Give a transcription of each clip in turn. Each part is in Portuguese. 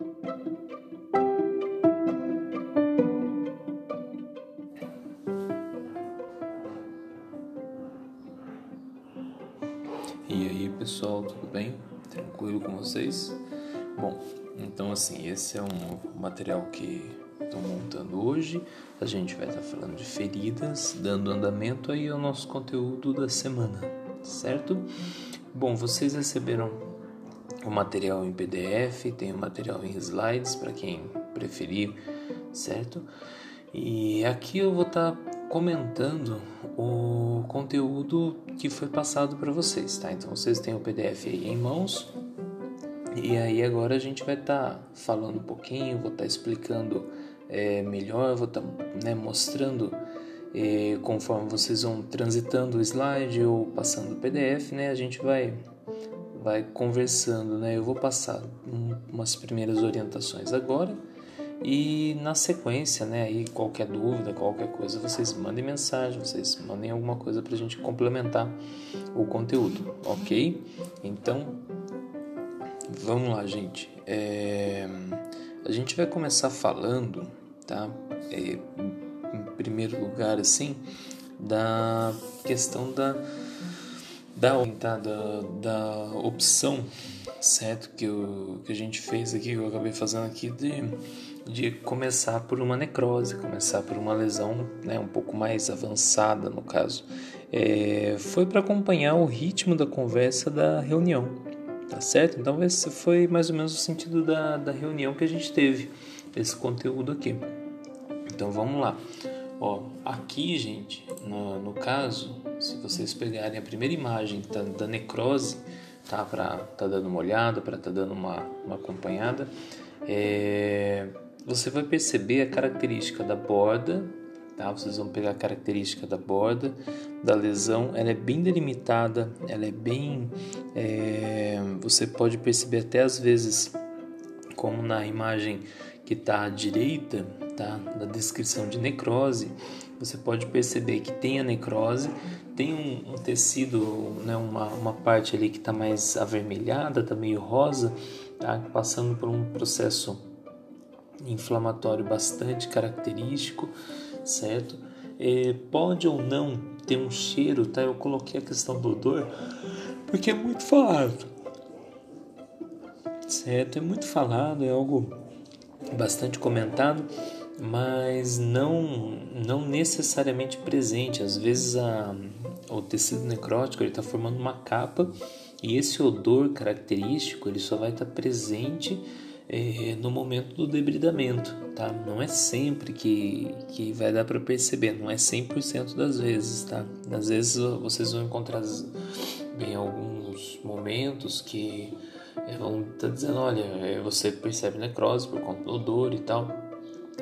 E aí pessoal, tudo bem? Tranquilo com vocês? Bom, então assim, esse é um material que estou montando hoje. A gente vai estar falando de feridas, dando andamento aí ao nosso conteúdo da semana, certo? Bom, vocês receberam o material em PDF, tem o material em slides para quem preferir, certo? E aqui eu vou estar comentando o conteúdo que foi passado para vocês, tá? Então vocês têm o PDF aí em mãos. E aí agora a gente vai estar tá falando um pouquinho, vou estar tá explicando é, melhor, vou estar tá, né, mostrando é, conforme vocês vão transitando o slide ou passando o PDF, né? A gente vai vai conversando, né? Eu vou passar umas primeiras orientações agora e na sequência, né, aí qualquer dúvida, qualquer coisa, vocês mandem mensagem, vocês mandem alguma coisa para a gente complementar o conteúdo, ok? Então, vamos lá, gente. É, a gente vai começar falando, tá? É, em primeiro lugar, assim, da questão da da, da, da opção, certo? Que, eu, que a gente fez aqui, que eu acabei fazendo aqui de de começar por uma necrose, começar por uma lesão né, um pouco mais avançada, no caso. É, foi para acompanhar o ritmo da conversa da reunião, tá certo? Então, esse foi mais ou menos o sentido da, da reunião que a gente teve, esse conteúdo aqui. Então, vamos lá. Ó, aqui, gente, no, no caso, se vocês pegarem a primeira imagem da, da necrose, tá? Para tá dando uma olhada, para tá dando uma, uma acompanhada, é, você vai perceber a característica da borda, tá? Vocês vão pegar a característica da borda da lesão, ela é bem delimitada, ela é bem, é, você pode perceber até às vezes, como na imagem que está à direita, tá? Da descrição de necrose, você pode perceber que tem a necrose, tem um, um tecido, né? Uma, uma parte ali que está mais avermelhada, está meio rosa, tá? Passando por um processo inflamatório bastante característico, certo? É, pode ou não ter um cheiro, tá? Eu coloquei a questão do odor porque é muito falado, certo? É muito falado, é algo bastante comentado, mas não não necessariamente presente. Às vezes a, o tecido necrótico está formando uma capa e esse odor característico ele só vai estar tá presente é, no momento do debridamento, tá? Não é sempre que, que vai dar para perceber, não é 100% das vezes, tá? Às vezes vocês vão encontrar em alguns momentos que vão estar tá dizendo, olha, é, você percebe necrose por conta do odor e tal,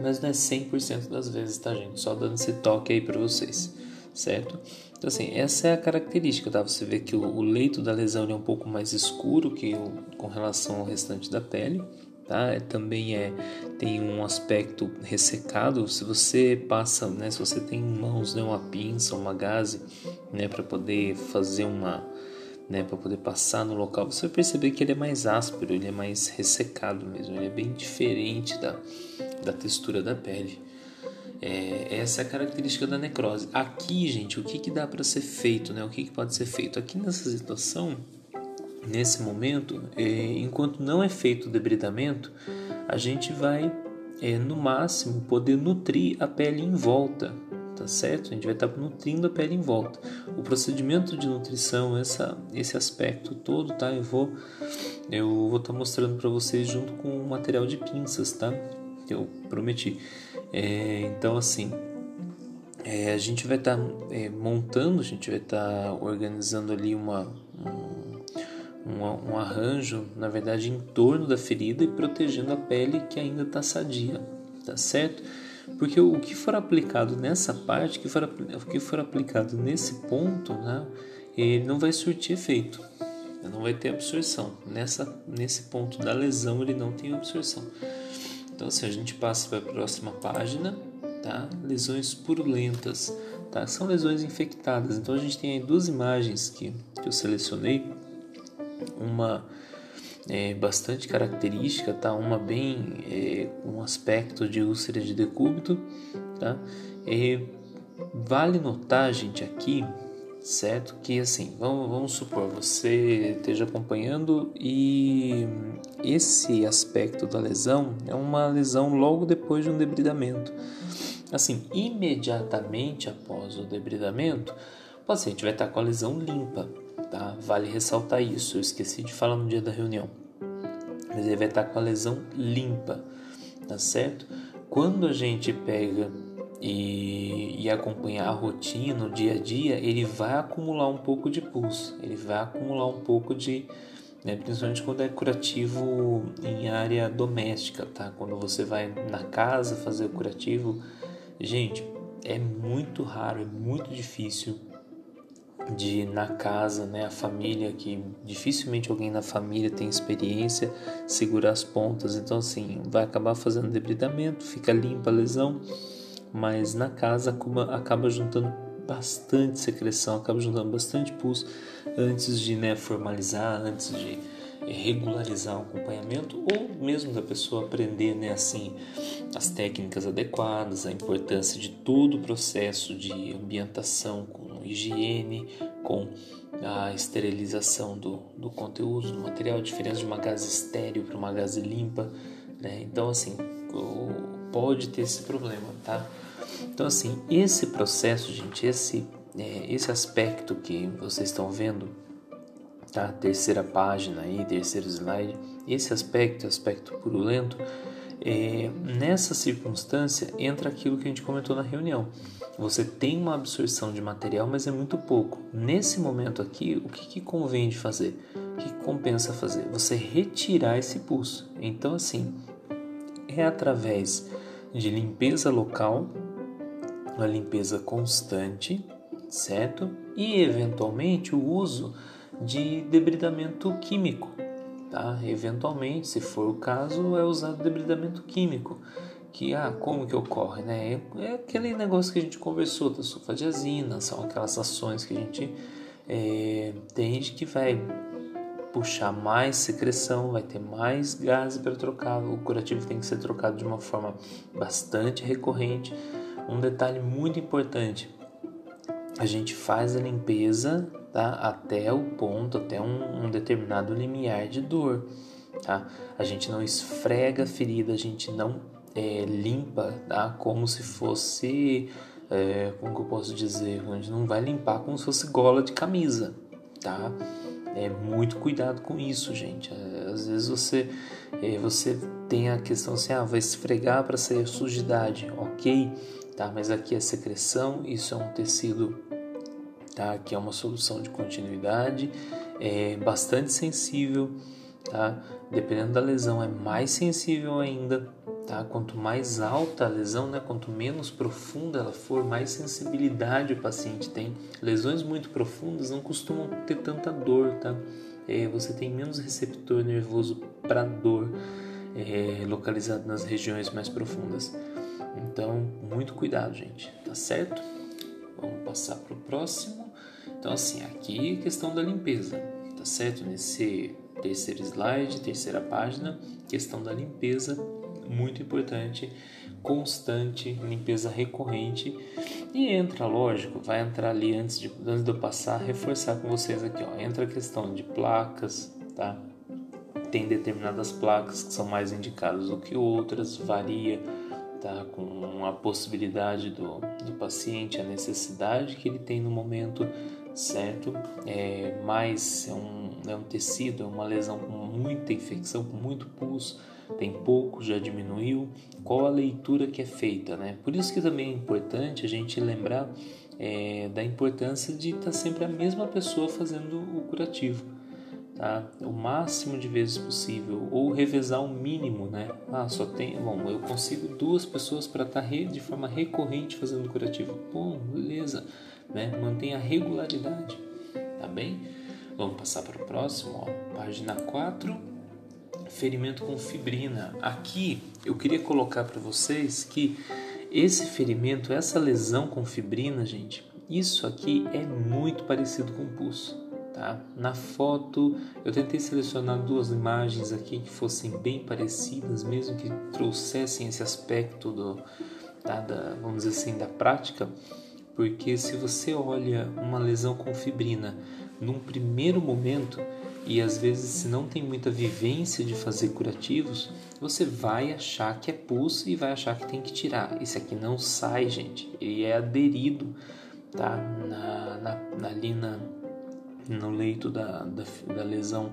mas não é 100% das vezes, tá, gente? Só dando esse toque aí para vocês, certo? Então, assim, essa é a característica, tá? Você vê que o, o leito da lesão é um pouco mais escuro que o, com relação ao restante da pele, tá? É, também é tem um aspecto ressecado. Se você passa, né, se você tem em mãos né, uma pinça, uma gaze, né, para poder fazer uma, né, para poder passar no local, você vai perceber que ele é mais áspero, ele é mais ressecado mesmo, ele é bem diferente da, da textura da pele. É, essa é a característica da necrose. Aqui, gente, o que, que dá para ser feito, né? O que, que pode ser feito? Aqui nessa situação, nesse momento, é, enquanto não é feito o debridamento, a gente vai, é, no máximo, poder nutrir a pele em volta, tá certo? A gente vai estar tá nutrindo a pele em volta. O procedimento de nutrição, essa, esse aspecto todo, tá? Eu vou eu vou estar tá mostrando para vocês junto com o material de pinças, tá? Eu prometi. É, então, assim, é, a gente vai estar tá, é, montando, a gente vai estar organizando ali uma, um, um, um arranjo, na verdade, em torno da ferida e protegendo a pele que ainda está sadia, tá certo? Porque o que for aplicado nessa parte, que for, o que for aplicado nesse ponto, né, ele não vai surtir efeito, não vai ter absorção. Nessa, nesse ponto da lesão, ele não tem absorção. Então, assim, a gente passa para a próxima página, tá? Lesões purulentas, tá? São lesões infectadas. Então, a gente tem aí duas imagens que, que eu selecionei uma é, bastante característica, tá? Uma bem é, um aspecto de úlcera de decúbito, tá? É, vale notar, gente, aqui, certo? Que assim, vamos, vamos supor você esteja acompanhando e esse aspecto da lesão é uma lesão logo depois de um debridamento. Assim, imediatamente após o debridamento, o paciente vai estar com a lesão limpa, tá? Vale ressaltar isso, eu esqueci de falar no dia da reunião. Mas ele vai estar com a lesão limpa, tá certo? Quando a gente pega e, e acompanhar a rotina, o dia a dia, ele vai acumular um pouco de pulso, ele vai acumular um pouco de, né, principalmente quando é curativo em área doméstica, tá? Quando você vai na casa fazer o curativo, gente, é muito raro, é muito difícil de na casa, né, a família que dificilmente alguém na família tem experiência segurar as pontas, então assim, vai acabar fazendo debridamento, fica limpa a lesão, mas na casa acaba, acaba juntando bastante secreção, acaba juntando bastante pus antes de né, formalizar, antes de regularizar o acompanhamento ou mesmo da pessoa aprender né, assim as técnicas adequadas, a importância de todo o processo de ambientação com higiene, com a esterilização do, do conteúdo, do material, a diferença de uma gase estéreo para uma gase limpa, né? Então assim, pode ter esse problema, tá? Então assim, esse processo, gente, esse é, esse aspecto que vocês estão vendo tá? Terceira página aí, terceiro slide. Esse aspecto, aspecto purulento, é, nessa circunstância entra aquilo que a gente comentou na reunião. Você tem uma absorção de material, mas é muito pouco. Nesse momento aqui, o que, que convém de fazer? O que compensa fazer? Você retirar esse pulso. Então, assim, é através de limpeza local, uma limpeza constante, certo? E eventualmente o uso de debridamento químico. Tá? Eventualmente, se for o caso, é usado debridamento químico. Que, ah, como que ocorre, né? É aquele negócio que a gente conversou da sulfadiazina, são aquelas ações que a gente é, tem que vai puxar mais secreção, vai ter mais gás para trocar. O curativo tem que ser trocado de uma forma bastante recorrente. Um detalhe muito importante: a gente faz a limpeza tá? até o ponto, até um, um, determinado limiar de dor. Tá? A gente não esfrega a ferida, a gente não é, limpa tá? como se fosse, é, como que eu posso dizer, a gente não vai limpar como se fosse gola de camisa. Tá? É muito cuidado com isso, gente. Às vezes você é, você tem a questão assim, ah, vai esfregar para sair sujidade, ok, tá? Mas aqui é secreção, isso é um tecido tá? Que é uma solução de continuidade, é bastante sensível, tá? Dependendo da lesão, é mais sensível ainda, tá? Quanto mais alta a lesão, né? Quanto menos profunda ela for, mais sensibilidade o paciente tem. Lesões muito profundas não costumam ter tanta dor, tá? É, você tem menos receptor nervoso para dor é, localizado nas regiões mais profundas. Então, muito cuidado, gente, tá certo? Vamos passar para o próximo. Então, assim, aqui questão da limpeza, tá certo? Nesse terceiro slide, terceira página, questão da limpeza, muito importante, constante, limpeza recorrente. E entra, lógico, vai entrar ali antes de, antes de eu passar, reforçar com vocês aqui, ó. Entra a questão de placas, tá? Tem determinadas placas que são mais indicadas do que outras, varia tá? com a possibilidade do, do paciente, a necessidade que ele tem no momento certo? É, mas é um, é um tecido, é uma lesão com muita infecção, com muito pus, tem pouco, já diminuiu. Qual a leitura que é feita, né? Por isso que também é importante a gente lembrar é, da importância de estar sempre a mesma pessoa fazendo o curativo. Tá? O máximo de vezes possível, ou revezar o mínimo, né? Ah, só tem. Bom, eu consigo duas pessoas para estar de forma recorrente fazendo curativo. Bom, beleza né? Mantenha a regularidade, tá bem? Vamos passar para o próximo, ó. página 4, ferimento com fibrina. Aqui eu queria colocar para vocês que esse ferimento, essa lesão com fibrina, gente, isso aqui é muito parecido com pulso. Tá? Na foto, eu tentei selecionar duas imagens aqui que fossem bem parecidas, mesmo que trouxessem esse aspecto do, tá? da, vamos dizer assim, da prática, porque se você olha uma lesão com fibrina num primeiro momento, e às vezes se não tem muita vivência de fazer curativos, você vai achar que é pus e vai achar que tem que tirar. Esse aqui não sai, gente. Ele é aderido, tá? Na, na, ali na, no leito da, da, da lesão.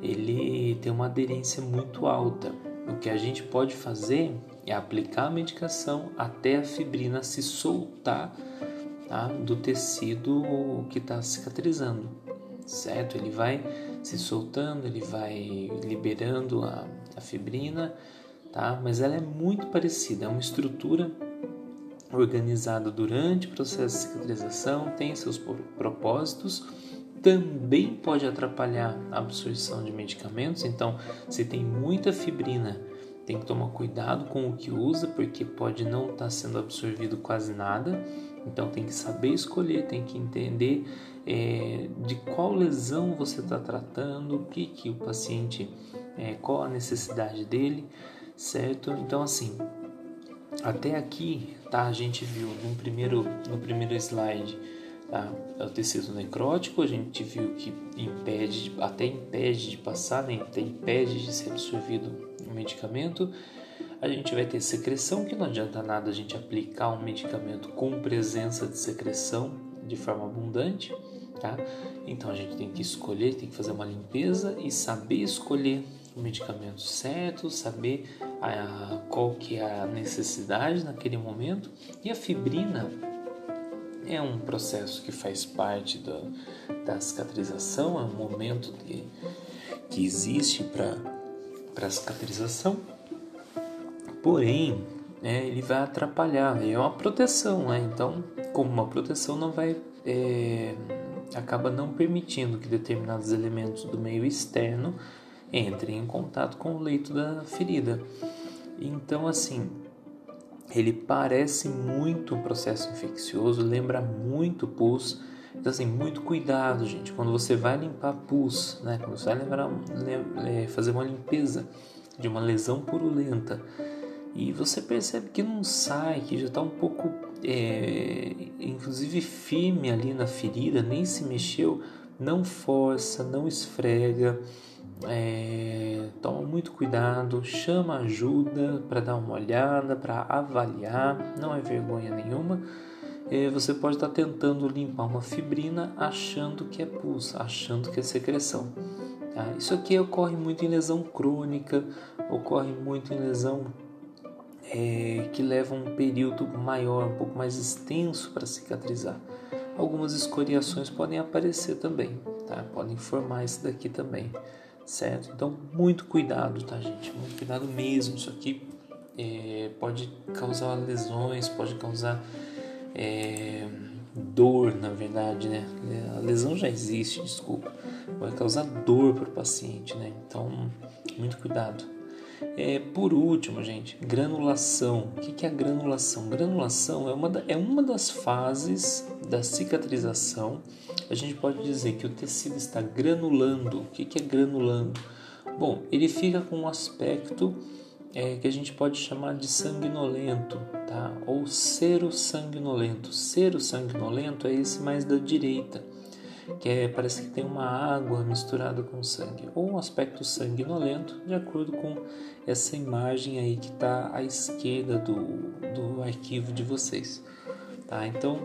Ele tem uma aderência muito alta. O que a gente pode fazer é aplicar a medicação até a fibrina se soltar tá? do tecido que está cicatrizando, certo? Ele vai se soltando, ele vai liberando a, a fibrina, tá? Mas ela é muito parecida, é uma estrutura organizada durante o processo de cicatrização, tem seus propósitos, também pode atrapalhar a absorção de medicamentos, então se tem muita fibrina, tem que tomar cuidado com o que usa, porque pode não estar tá sendo absorvido quase nada, então tem que saber escolher, tem que entender é, de qual lesão você está tratando, o que, que o paciente, é, qual a necessidade dele, certo? Então assim, até aqui, tá? A gente viu no primeiro, no primeiro slide tá? É o tecido necrótico, a gente viu que impede, até impede de passar, né? até impede de ser absorvido o medicamento. A gente vai ter secreção, que não adianta nada a gente aplicar um medicamento com presença de secreção de forma abundante tá? Então a gente tem que escolher, tem que fazer uma limpeza e saber escolher o medicamento certo, saber a, qual que é a necessidade naquele momento. E a fibrina é um processo que faz parte da, da cicatrização, é um momento de, que existe para a cicatrização. Porém, é, ele vai atrapalhar, é uma proteção, né? Então, como uma proteção não vai é, acaba não permitindo que determinados elementos do meio externo entrem em contato com o leito da ferida. Então, assim, ele parece muito um processo infeccioso, lembra muito pus. Então, assim, muito cuidado, gente. Quando você vai limpar pus, né? Quando você vai lembrar, é, fazer uma limpeza de uma lesão purulenta e você percebe que não sai, que já está um pouco é, inclusive firme ali na ferida, nem se mexeu, não força, não esfrega, é, toma muito cuidado, chama ajuda para dar uma olhada, para avaliar, não é vergonha nenhuma. É, você pode estar tá tentando limpar uma fibrina achando que é pus, achando que é secreção. Tá? Isso aqui ocorre muito em lesão crônica, ocorre muito em lesão é, que levam um período maior, um pouco mais extenso para cicatrizar. Algumas escoriações podem aparecer também, tá? Podem formar isso daqui também, certo? Então, muito cuidado, tá, gente? Muito cuidado mesmo. Isso aqui é, pode causar lesões, pode causar é, dor, na verdade, né? A lesão já existe, desculpa. Pode causar dor para o paciente, né? Então, muito cuidado. É, por último, gente, granulação. O que é a granulação? Granulação é uma, da, é uma das fases da cicatrização. A gente pode dizer que o tecido está granulando. O que é granulando? Bom, ele fica com um aspecto é, que a gente pode chamar de sanguinolento, tá? Ou cero sanguinolento. Cero sanguinolento é esse mais da direita que é, parece que tem uma água misturada com sangue, ou um aspecto sanguinolento, de acordo com essa imagem aí que está à esquerda do, do arquivo de vocês. Tá? Então,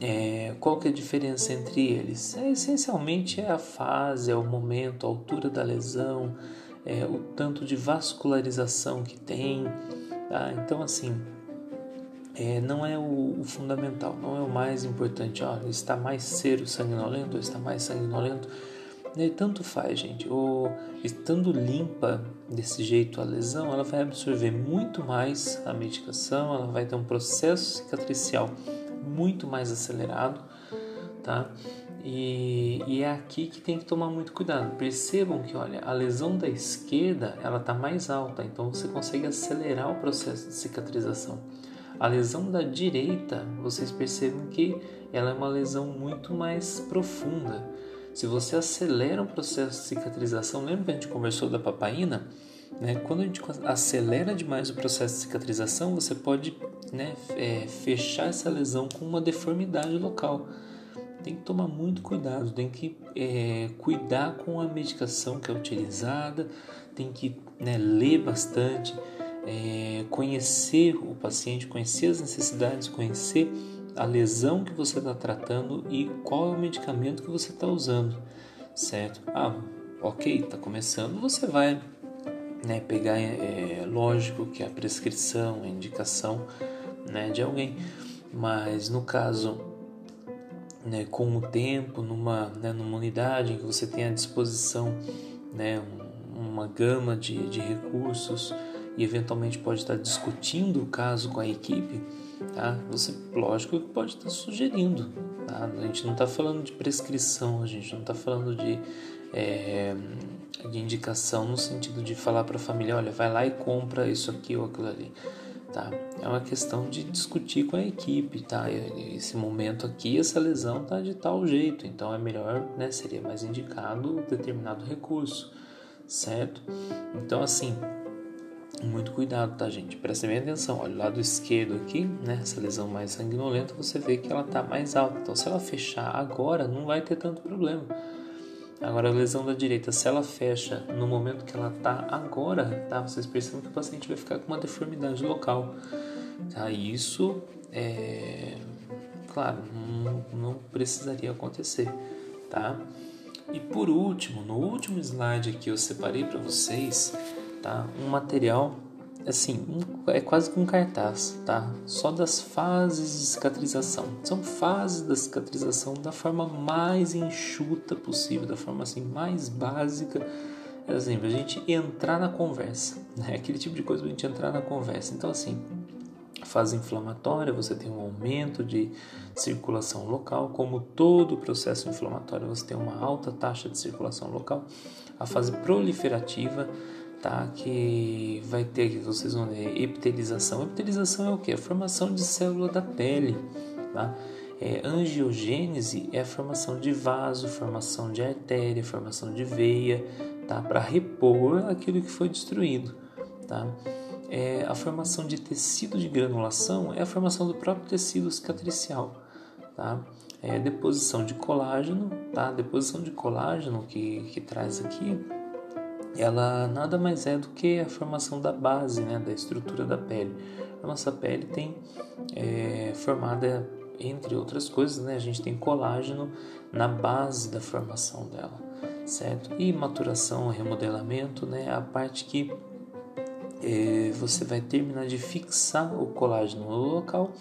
é, qual que é a diferença entre eles? É, essencialmente é a fase, é o momento, a altura da lesão, é, o tanto de vascularização que tem. Tá? Então, assim, é, não é o, o, fundamental, não é o mais importante. Olha, está mais ser sanguinolento está mais sanguinolento. E tanto faz, gente. Ou estando limpa desse jeito a lesão, ela vai absorver muito mais a medicação, ela vai ter um processo cicatricial muito mais acelerado, tá? E, e, é aqui que tem que tomar muito cuidado. Percebam que, olha, a lesão da esquerda ela está mais alta, então você consegue acelerar o processo de cicatrização. A lesão da direita, vocês percebem que ela é uma lesão muito mais profunda, Se você acelera o processo de cicatrização, lembra que a gente conversou da papaina? Né? Quando a gente acelera demais o processo de cicatrização, você pode né, é, fechar essa lesão com uma deformidade local. Tem que tomar muito cuidado, tem que é, cuidar com a medicação que é utilizada, tem que né, ler bastante, é, conhecer o paciente, conhecer as necessidades, conhecer a lesão que você está tratando e qual é o medicamento que você está usando, certo? Ah, ok, está começando, você vai né, pegar, é, lógico que a prescrição, a indicação né, de alguém, mas no caso, né, com o tempo, numa, né, numa unidade em que você tem à disposição né, uma gama de, de recursos e eventualmente pode estar discutindo o caso com a equipe, tá? Você, lógico pode estar sugerindo, tá? A gente não está falando de prescrição, a gente não está falando de, é, de indicação no sentido de falar para a família, olha, vai lá e compra isso aqui ou aquilo ali, tá? É uma questão de discutir com a equipe, tá? Esse momento aqui, essa lesão tá de tal jeito, então é melhor, né? Seria mais indicado determinado recurso certo? Então, assim, muito cuidado, tá, gente? Prestem bem atenção. Olha, o lado esquerdo aqui, né? Essa lesão mais sanguinolenta, você vê que ela tá mais alta. Então, se ela fechar agora, não vai ter tanto problema. Agora, a lesão da direita, se ela fecha no momento que ela tá agora, tá? Vocês percebem que o paciente vai ficar com uma deformidade local. Tá? Isso, é... Claro, não, não precisaria acontecer, tá? E por último, no último slide aqui eu separei para vocês, tá? Um material assim, um, é quase que um cartaz, tá? Só das fases de cicatrização. São fases da cicatrização da forma mais enxuta possível, da forma assim mais básica, é assim, pra gente entrar na conversa, né? Aquele tipo de coisa pra gente entrar na conversa. Então assim, fase inflamatória, você tem um aumento de circulação local, como todo processo inflamatório, você tem uma alta taxa de circulação local. A fase proliferativa, tá? Que vai ter, vocês vão ver, epitelização. Epitelização é o que? A formação de célula da pele, tá? É, angiogênese é a formação de vaso, formação de artéria, formação de veia, tá? Para repor aquilo que foi destruído, tá? é, a formação de tecido de granulação é a formação do próprio tecido cicatricial, tá? É, deposição de colágeno, tá? deposição de colágeno que, que traz aqui, ela nada mais é do que a formação da base, né? Da estrutura da pele. A nossa pele tem é, formada entre outras coisas, né? A gente tem colágeno na base da formação dela, certo? E maturação, remodelamento, né? A parte que é, você vai terminar de fixar o colágeno no local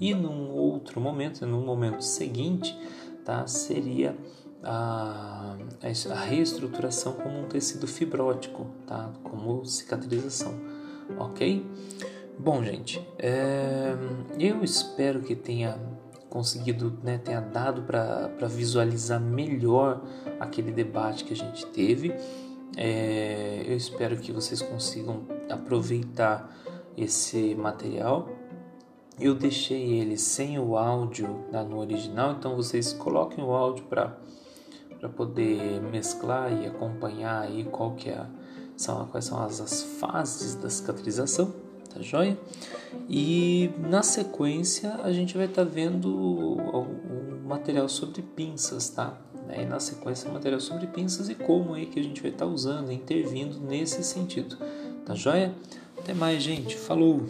e num outro momento, num momento seguinte, tá, seria a, a reestruturação como um tecido fibrótico, tá, como cicatrização, ok? Bom, gente, é, eu espero que tenha conseguido, né, tenha dado para visualizar melhor aquele debate que a gente teve. É, eu espero que vocês consigam aproveitar esse material. Eu deixei ele sem o áudio no original, então vocês coloquem o áudio para para poder mesclar e acompanhar aí qual que é são quais são as, as fases da cicatrização, tá joia? E na sequência a gente vai estar tá vendo um material sobre pinças, tá? E na sequência, material sobre pinças e como é que a gente vai estar tá usando, intervindo nesse sentido. Tá joia? Até mais, gente. Falou!